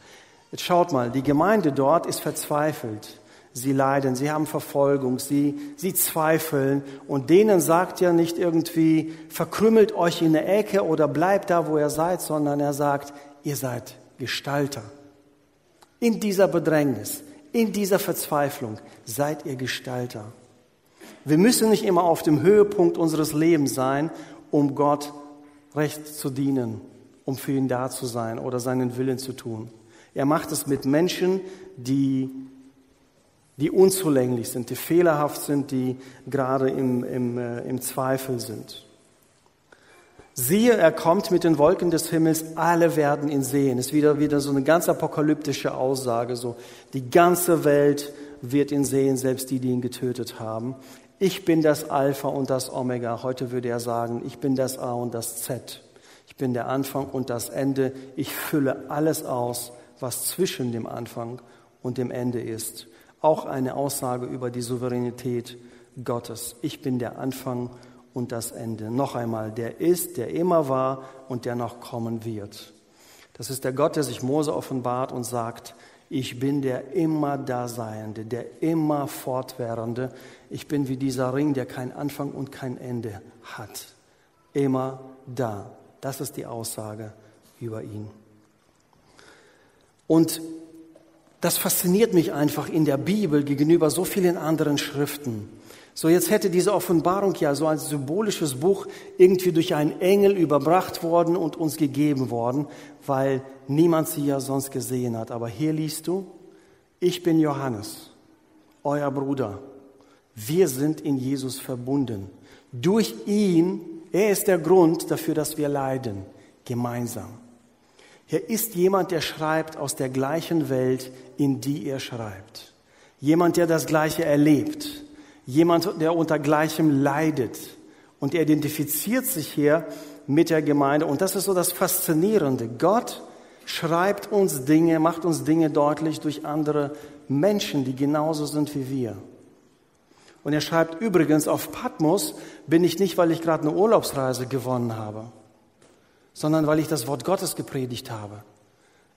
Jetzt schaut mal, die Gemeinde dort ist verzweifelt. Sie leiden, sie haben Verfolgung, sie, sie zweifeln. Und denen sagt er nicht irgendwie, verkrümmelt euch in der Ecke oder bleibt da, wo ihr seid, sondern er sagt, ihr seid Gestalter. In dieser Bedrängnis, in dieser Verzweiflung seid ihr Gestalter. Wir müssen nicht immer auf dem Höhepunkt unseres Lebens sein, um Gott recht zu dienen, um für ihn da zu sein oder seinen Willen zu tun. Er macht es mit Menschen, die die unzulänglich sind, die fehlerhaft sind, die gerade im, im, äh, im Zweifel sind. Siehe, er kommt mit den Wolken des Himmels, alle werden ihn sehen. Ist wieder, wieder so eine ganz apokalyptische Aussage, so. Die ganze Welt wird ihn sehen, selbst die, die ihn getötet haben. Ich bin das Alpha und das Omega. Heute würde er sagen, ich bin das A und das Z. Ich bin der Anfang und das Ende. Ich fülle alles aus, was zwischen dem Anfang und dem Ende ist. Auch eine Aussage über die Souveränität Gottes. Ich bin der Anfang und das Ende. Noch einmal, der ist, der immer war und der noch kommen wird. Das ist der Gott, der sich Mose offenbart und sagt, ich bin der immer Daseiende, der immer Fortwährende. Ich bin wie dieser Ring, der kein Anfang und kein Ende hat. Immer da. Das ist die Aussage über ihn. Und das fasziniert mich einfach in der Bibel gegenüber so vielen anderen Schriften. So, jetzt hätte diese Offenbarung ja so ein symbolisches Buch irgendwie durch einen Engel überbracht worden und uns gegeben worden, weil niemand sie ja sonst gesehen hat. Aber hier liest du, ich bin Johannes, euer Bruder. Wir sind in Jesus verbunden. Durch ihn, er ist der Grund dafür, dass wir leiden, gemeinsam. Er ist jemand, der schreibt aus der gleichen Welt, in die er schreibt. Jemand, der das Gleiche erlebt jemand, der unter Gleichem leidet. Und er identifiziert sich hier mit der Gemeinde. Und das ist so das Faszinierende. Gott schreibt uns Dinge, macht uns Dinge deutlich durch andere Menschen, die genauso sind wie wir. Und er schreibt übrigens, auf Patmos bin ich nicht, weil ich gerade eine Urlaubsreise gewonnen habe, sondern weil ich das Wort Gottes gepredigt habe.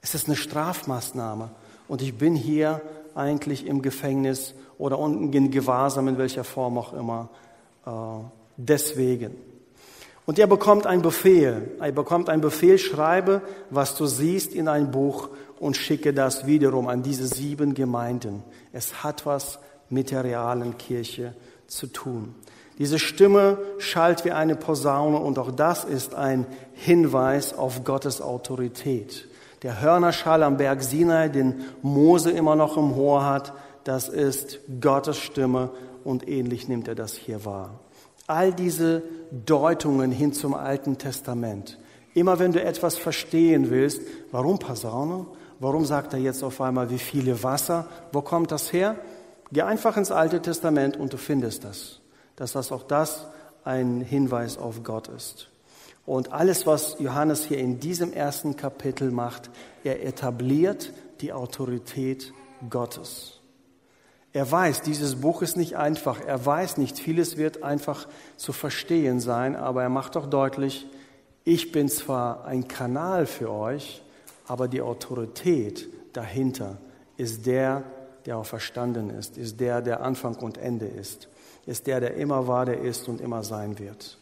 Es ist eine Strafmaßnahme und ich bin hier eigentlich im Gefängnis oder in Gewahrsam, in welcher Form auch immer. Äh, deswegen. Und er bekommt einen Befehl. Er bekommt einen Befehl, schreibe, was du siehst in ein Buch und schicke das wiederum an diese sieben Gemeinden. Es hat was mit der realen Kirche zu tun. Diese Stimme schallt wie eine Posaune und auch das ist ein Hinweis auf Gottes Autorität. Der Hörnerschall am Berg Sinai, den Mose immer noch im Ohr hat, das ist Gottes Stimme und ähnlich nimmt er das hier wahr. All diese Deutungen hin zum Alten Testament. Immer wenn du etwas verstehen willst, warum Posaune? Warum sagt er jetzt auf einmal, wie viele Wasser? Wo kommt das her? Geh einfach ins Alte Testament und du findest das. Dass das auch das ein Hinweis auf Gott ist. Und alles, was Johannes hier in diesem ersten Kapitel macht, er etabliert die Autorität Gottes. Er weiß, dieses Buch ist nicht einfach. Er weiß nicht, vieles wird einfach zu verstehen sein, aber er macht doch deutlich, ich bin zwar ein Kanal für euch, aber die Autorität dahinter ist der, der auch verstanden ist, ist der, der Anfang und Ende ist, ist der, der immer war, der ist und immer sein wird.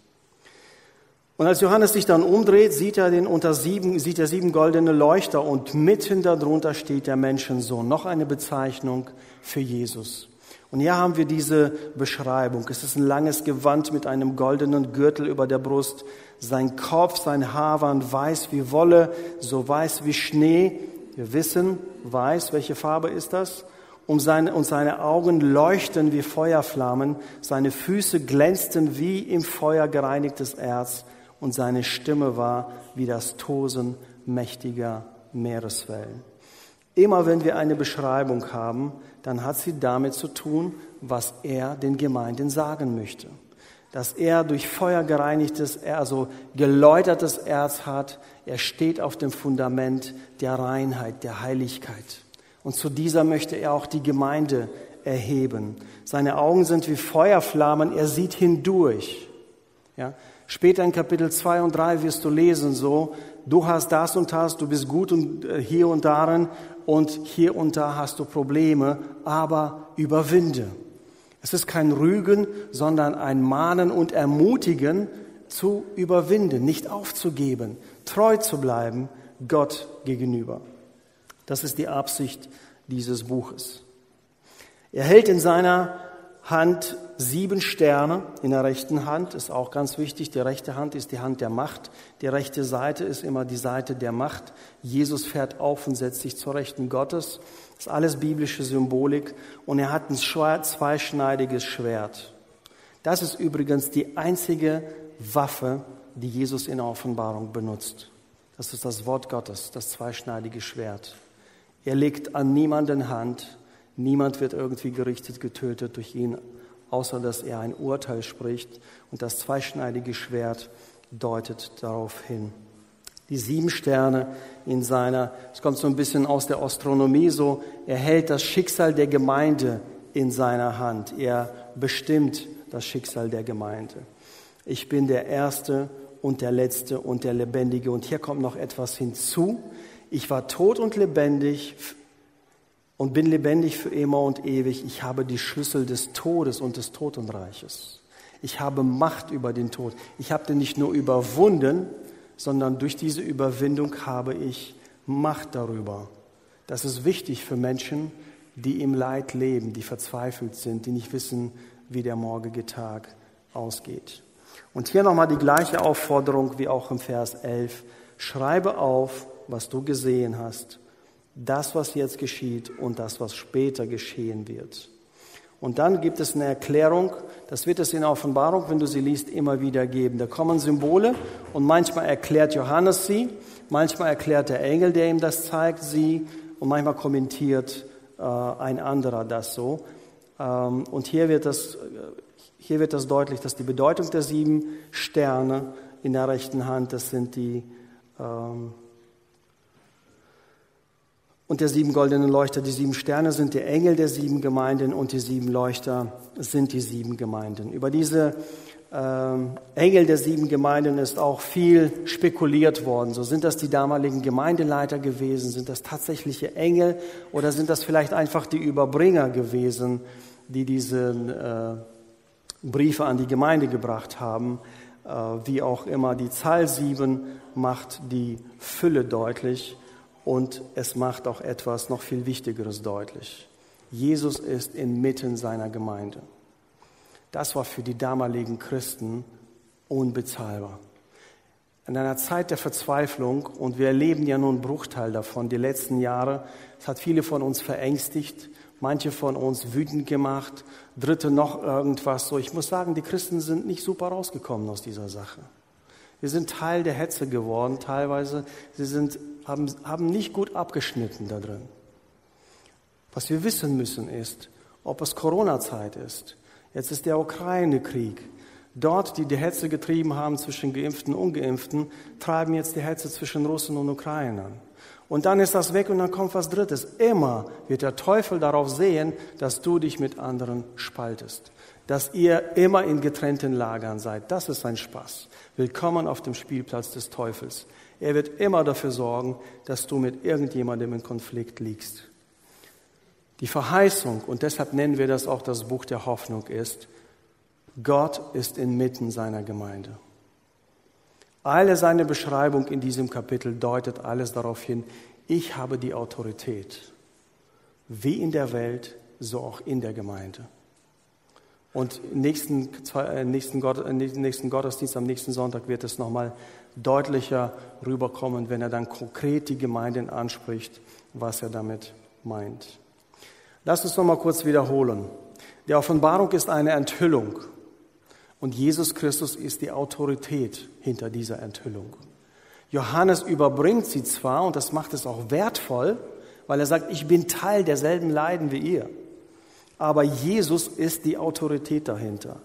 Und als Johannes sich dann umdreht, sieht er den unter sieben, sieht er sieben goldene Leuchter und mitten darunter steht der Menschensohn. Noch eine Bezeichnung für Jesus. Und hier haben wir diese Beschreibung. Es ist ein langes Gewand mit einem goldenen Gürtel über der Brust. Sein Kopf, sein Haar waren weiß wie Wolle, so weiß wie Schnee. Wir wissen, weiß, welche Farbe ist das? Und seine, und seine Augen leuchten wie Feuerflammen. Seine Füße glänzten wie im Feuer gereinigtes Erz und seine Stimme war wie das Tosen mächtiger Meereswellen. Immer wenn wir eine Beschreibung haben, dann hat sie damit zu tun, was er den Gemeinden sagen möchte. Dass er durch Feuer gereinigtes, also geläutertes Erz hat. Er steht auf dem Fundament der Reinheit, der Heiligkeit. Und zu dieser möchte er auch die Gemeinde erheben. Seine Augen sind wie Feuerflammen, er sieht hindurch. Ja? Später in Kapitel 2 und 3 wirst du lesen so, du hast das und das, du bist gut und äh, hier und darin und hier und da hast du Probleme, aber überwinde. Es ist kein Rügen, sondern ein Mahnen und Ermutigen zu überwinden, nicht aufzugeben, treu zu bleiben Gott gegenüber. Das ist die Absicht dieses Buches. Er hält in seiner Hand sieben Sterne in der rechten Hand, ist auch ganz wichtig. Die rechte Hand ist die Hand der Macht. Die rechte Seite ist immer die Seite der Macht. Jesus fährt auf und setzt sich zur Rechten Gottes. Das ist alles biblische Symbolik. Und er hat ein zweischneidiges Schwert. Das ist übrigens die einzige Waffe, die Jesus in der Offenbarung benutzt. Das ist das Wort Gottes, das zweischneidige Schwert. Er legt an niemanden Hand, Niemand wird irgendwie gerichtet, getötet durch ihn, außer dass er ein Urteil spricht. Und das zweischneidige Schwert deutet darauf hin. Die sieben Sterne in seiner, es kommt so ein bisschen aus der Astronomie so, er hält das Schicksal der Gemeinde in seiner Hand. Er bestimmt das Schicksal der Gemeinde. Ich bin der Erste und der Letzte und der Lebendige. Und hier kommt noch etwas hinzu. Ich war tot und lebendig und bin lebendig für immer und ewig. Ich habe die Schlüssel des Todes und des Totenreiches. Ich habe Macht über den Tod. Ich habe den nicht nur überwunden, sondern durch diese Überwindung habe ich Macht darüber. Das ist wichtig für Menschen, die im Leid leben, die verzweifelt sind, die nicht wissen, wie der morgige Tag ausgeht. Und hier nochmal die gleiche Aufforderung wie auch im Vers 11. Schreibe auf, was du gesehen hast, das, was jetzt geschieht und das, was später geschehen wird. Und dann gibt es eine Erklärung, das wird es in der Offenbarung, wenn du sie liest, immer wieder geben. Da kommen Symbole und manchmal erklärt Johannes sie, manchmal erklärt der Engel, der ihm das zeigt, sie und manchmal kommentiert äh, ein anderer das so. Ähm, und hier wird das hier wird das deutlich, dass die Bedeutung der sieben Sterne in der rechten Hand, das sind die ähm, und der sieben goldenen Leuchter, die sieben Sterne sind die Engel der sieben Gemeinden und die sieben Leuchter sind die sieben Gemeinden. Über diese ähm, Engel der sieben Gemeinden ist auch viel spekuliert worden. So sind das die damaligen Gemeindeleiter gewesen? Sind das tatsächliche Engel oder sind das vielleicht einfach die Überbringer gewesen, die diesen äh, Briefe an die Gemeinde gebracht haben. Äh, wie auch immer, die Zahl 7 macht die Fülle deutlich und es macht auch etwas noch viel Wichtigeres deutlich. Jesus ist inmitten seiner Gemeinde. Das war für die damaligen Christen unbezahlbar. In einer Zeit der Verzweiflung, und wir erleben ja nun einen Bruchteil davon, die letzten Jahre, es hat viele von uns verängstigt, manche von uns wütend gemacht, dritte noch irgendwas so. Ich muss sagen, die Christen sind nicht super rausgekommen aus dieser Sache. Wir sind Teil der Hetze geworden, teilweise. Sie sind, haben, haben nicht gut abgeschnitten da drin. Was wir wissen müssen ist, ob es Corona-Zeit ist. Jetzt ist der Ukraine-Krieg. Dort, die die Hetze getrieben haben zwischen Geimpften und Ungeimpften, treiben jetzt die Hetze zwischen Russen und Ukrainern. Und dann ist das weg und dann kommt was Drittes. Immer wird der Teufel darauf sehen, dass du dich mit anderen spaltest. Dass ihr immer in getrennten Lagern seid. Das ist sein Spaß. Willkommen auf dem Spielplatz des Teufels. Er wird immer dafür sorgen, dass du mit irgendjemandem in Konflikt liegst. Die Verheißung, und deshalb nennen wir das auch das Buch der Hoffnung, ist, Gott ist inmitten seiner Gemeinde. Alle seine Beschreibung in diesem Kapitel deutet alles darauf hin, ich habe die Autorität, wie in der Welt, so auch in der Gemeinde. Und im nächsten, äh, nächsten, äh, nächsten Gottesdienst, am nächsten Sonntag wird es nochmal deutlicher rüberkommen, wenn er dann konkret die Gemeinden anspricht, was er damit meint. Lass uns nochmal kurz wiederholen. Die Offenbarung ist eine Enthüllung. Und Jesus Christus ist die Autorität hinter dieser Enthüllung. Johannes überbringt sie zwar, und das macht es auch wertvoll, weil er sagt, ich bin Teil derselben Leiden wie ihr. Aber Jesus ist die Autorität dahinter.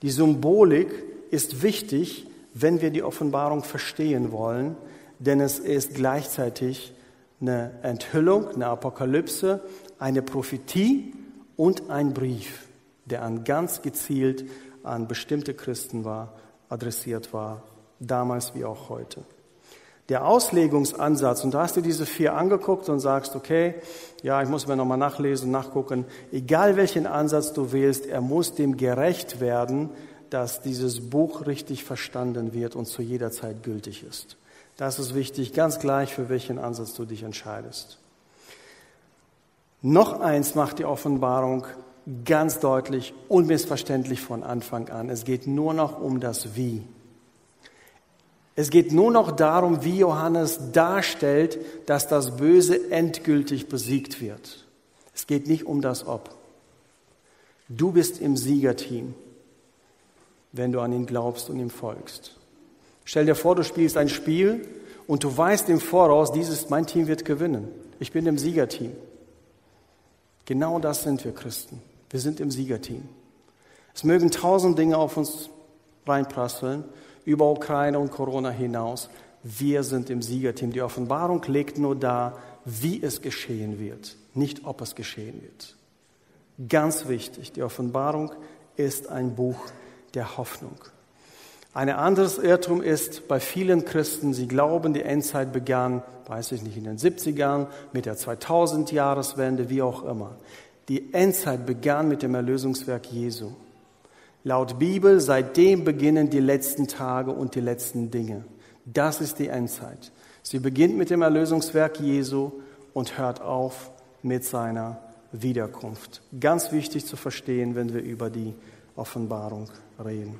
Die Symbolik ist wichtig, wenn wir die Offenbarung verstehen wollen, denn es ist gleichzeitig eine Enthüllung, eine Apokalypse, eine Prophetie und ein Brief, der an ganz gezielt an bestimmte Christen war, adressiert war, damals wie auch heute. Der Auslegungsansatz, und da hast du diese vier angeguckt und sagst, okay, ja, ich muss mir nochmal nachlesen, nachgucken, egal welchen Ansatz du wählst, er muss dem gerecht werden, dass dieses Buch richtig verstanden wird und zu jeder Zeit gültig ist. Das ist wichtig, ganz gleich, für welchen Ansatz du dich entscheidest. Noch eins macht die Offenbarung ganz deutlich, unmissverständlich von Anfang an. Es geht nur noch um das Wie. Es geht nur noch darum, wie Johannes darstellt, dass das Böse endgültig besiegt wird. Es geht nicht um das Ob. Du bist im Siegerteam, wenn du an ihn glaubst und ihm folgst. Stell dir vor, du spielst ein Spiel und du weißt im Voraus, dieses, mein Team wird gewinnen. Ich bin im Siegerteam. Genau das sind wir Christen. Wir sind im Siegerteam. Es mögen tausend Dinge auf uns reinprasseln, über Ukraine und Corona hinaus. Wir sind im Siegerteam. Die Offenbarung legt nur dar, wie es geschehen wird, nicht ob es geschehen wird. Ganz wichtig, die Offenbarung ist ein Buch der Hoffnung. Ein anderes Irrtum ist bei vielen Christen, sie glauben, die Endzeit begann, weiß ich nicht, in den 70ern, mit der 2000-Jahreswende, wie auch immer. Die Endzeit begann mit dem Erlösungswerk Jesu. Laut Bibel, seitdem beginnen die letzten Tage und die letzten Dinge. Das ist die Endzeit. Sie beginnt mit dem Erlösungswerk Jesu und hört auf mit seiner Wiederkunft. Ganz wichtig zu verstehen, wenn wir über die Offenbarung reden.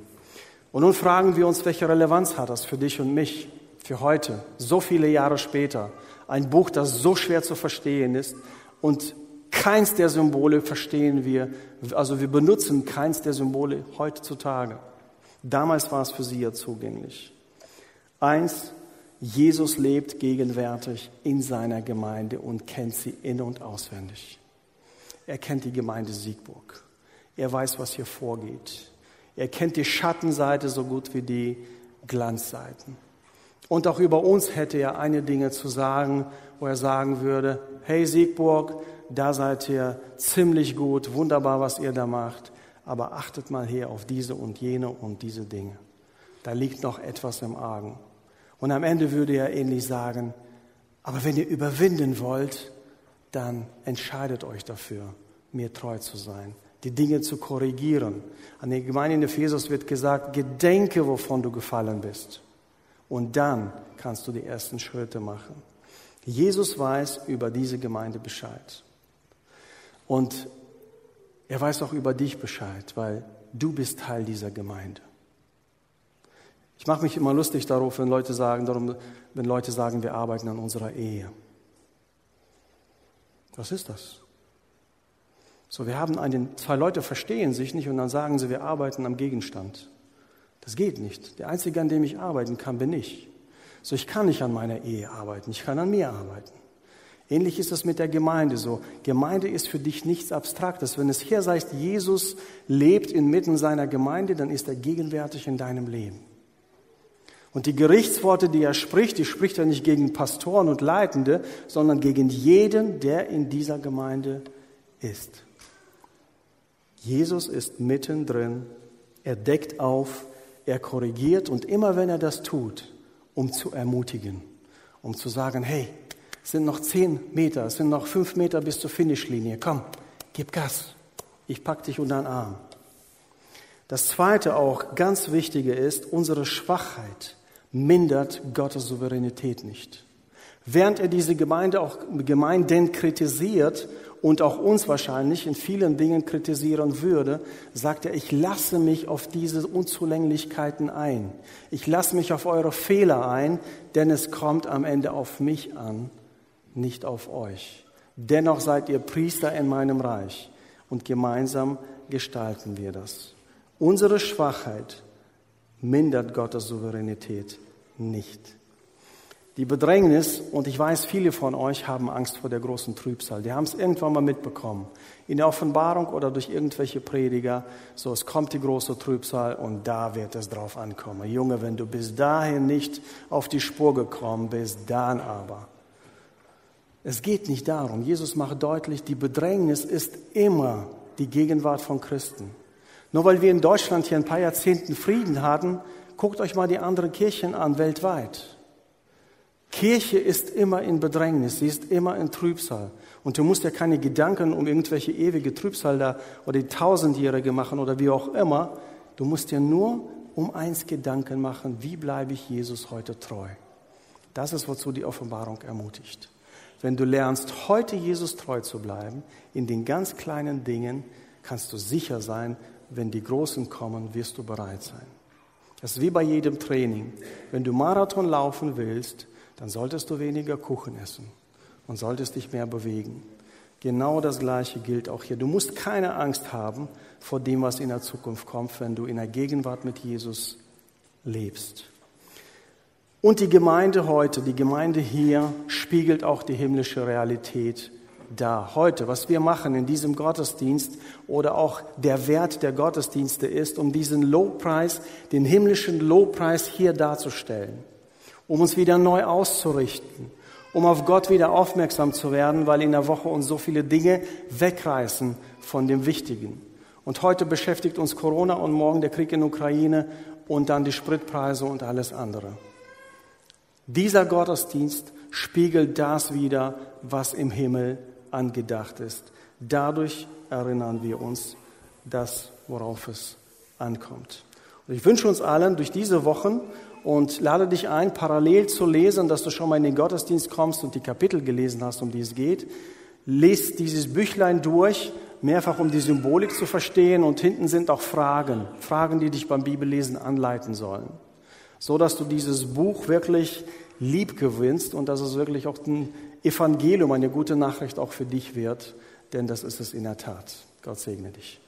Und nun fragen wir uns, welche Relevanz hat das für dich und mich, für heute, so viele Jahre später? Ein Buch, das so schwer zu verstehen ist und keins der Symbole verstehen wir, also wir benutzen keins der Symbole heutzutage. Damals war es für sie ja zugänglich. Eins, Jesus lebt gegenwärtig in seiner Gemeinde und kennt sie in und auswendig. Er kennt die Gemeinde Siegburg. Er weiß, was hier vorgeht. Er kennt die Schattenseite so gut wie die Glanzseiten. Und auch über uns hätte er eine Dinge zu sagen, wo er sagen würde, hey Siegburg, da seid ihr ziemlich gut, wunderbar, was ihr da macht, aber achtet mal hier auf diese und jene und diese Dinge. Da liegt noch etwas im Argen. Und am Ende würde er ähnlich sagen, aber wenn ihr überwinden wollt, dann entscheidet euch dafür, mir treu zu sein, die Dinge zu korrigieren. An der Gemeinde in Ephesus wird gesagt, gedenke, wovon du gefallen bist. Und dann kannst du die ersten Schritte machen. Jesus weiß über diese Gemeinde Bescheid. Und er weiß auch über dich Bescheid, weil du bist Teil dieser Gemeinde. Ich mache mich immer lustig darauf, wenn Leute sagen, darum, wenn Leute sagen, wir arbeiten an unserer Ehe. Was ist das? So, wir haben einen, zwei Leute verstehen sich nicht und dann sagen sie, wir arbeiten am Gegenstand. Das geht nicht. Der Einzige, an dem ich arbeiten kann, bin ich. So, ich kann nicht an meiner Ehe arbeiten, ich kann an mir arbeiten. Ähnlich ist es mit der Gemeinde so. Gemeinde ist für dich nichts Abstraktes. Wenn es hier heißt, Jesus lebt inmitten seiner Gemeinde, dann ist er gegenwärtig in deinem Leben. Und die Gerichtsworte, die er spricht, die spricht er nicht gegen Pastoren und Leitende, sondern gegen jeden, der in dieser Gemeinde ist. Jesus ist mittendrin, er deckt auf, er korrigiert und immer wenn er das tut, um zu ermutigen, um zu sagen, hey, es sind noch zehn Meter, es sind noch fünf Meter bis zur Finishlinie, komm, gib Gas, ich pack dich unter den Arm. Das zweite auch ganz wichtige ist, unsere Schwachheit mindert Gottes Souveränität nicht. Während er diese Gemeinde auch Gemeinden kritisiert und auch uns wahrscheinlich in vielen Dingen kritisieren würde, sagt er, ich lasse mich auf diese Unzulänglichkeiten ein. Ich lasse mich auf eure Fehler ein, denn es kommt am Ende auf mich an, nicht auf euch. Dennoch seid ihr Priester in meinem Reich und gemeinsam gestalten wir das. Unsere Schwachheit mindert Gottes Souveränität nicht. Die Bedrängnis, und ich weiß, viele von euch haben Angst vor der großen Trübsal. Die haben es irgendwann mal mitbekommen. In der Offenbarung oder durch irgendwelche Prediger. So, es kommt die große Trübsal und da wird es drauf ankommen. Junge, wenn du bis dahin nicht auf die Spur gekommen bist, dann aber. Es geht nicht darum. Jesus macht deutlich, die Bedrängnis ist immer die Gegenwart von Christen. Nur weil wir in Deutschland hier ein paar Jahrzehnten Frieden hatten, guckt euch mal die anderen Kirchen an weltweit. Kirche ist immer in Bedrängnis, sie ist immer in Trübsal. Und du musst ja keine Gedanken um irgendwelche ewige Trübsal da oder die tausendjährige machen oder wie auch immer. Du musst dir nur um eins Gedanken machen, wie bleibe ich Jesus heute treu? Das ist, wozu die Offenbarung ermutigt. Wenn du lernst, heute Jesus treu zu bleiben, in den ganz kleinen Dingen, kannst du sicher sein, wenn die Großen kommen, wirst du bereit sein. Das ist wie bei jedem Training. Wenn du Marathon laufen willst, dann solltest du weniger Kuchen essen und solltest dich mehr bewegen. Genau das Gleiche gilt auch hier. Du musst keine Angst haben vor dem, was in der Zukunft kommt, wenn du in der Gegenwart mit Jesus lebst. Und die Gemeinde heute, die Gemeinde hier spiegelt auch die himmlische Realität da. Heute, was wir machen in diesem Gottesdienst oder auch der Wert der Gottesdienste ist, um diesen Lobpreis, den himmlischen Lobpreis hier darzustellen. Um uns wieder neu auszurichten, um auf Gott wieder aufmerksam zu werden, weil in der Woche uns so viele Dinge wegreißen von dem Wichtigen. Und heute beschäftigt uns Corona und morgen der Krieg in Ukraine und dann die Spritpreise und alles andere. Dieser Gottesdienst spiegelt das wieder, was im Himmel angedacht ist. Dadurch erinnern wir uns das, worauf es ankommt. Und ich wünsche uns allen durch diese Wochen und lade dich ein, parallel zu lesen, dass du schon mal in den Gottesdienst kommst und die Kapitel gelesen hast, um die es geht. Lest dieses Büchlein durch, mehrfach um die Symbolik zu verstehen und hinten sind auch Fragen, Fragen, die dich beim Bibellesen anleiten sollen, so dass du dieses Buch wirklich lieb gewinnst und dass es wirklich auch ein Evangelium, eine gute Nachricht auch für dich wird, denn das ist es in der Tat. Gott segne dich.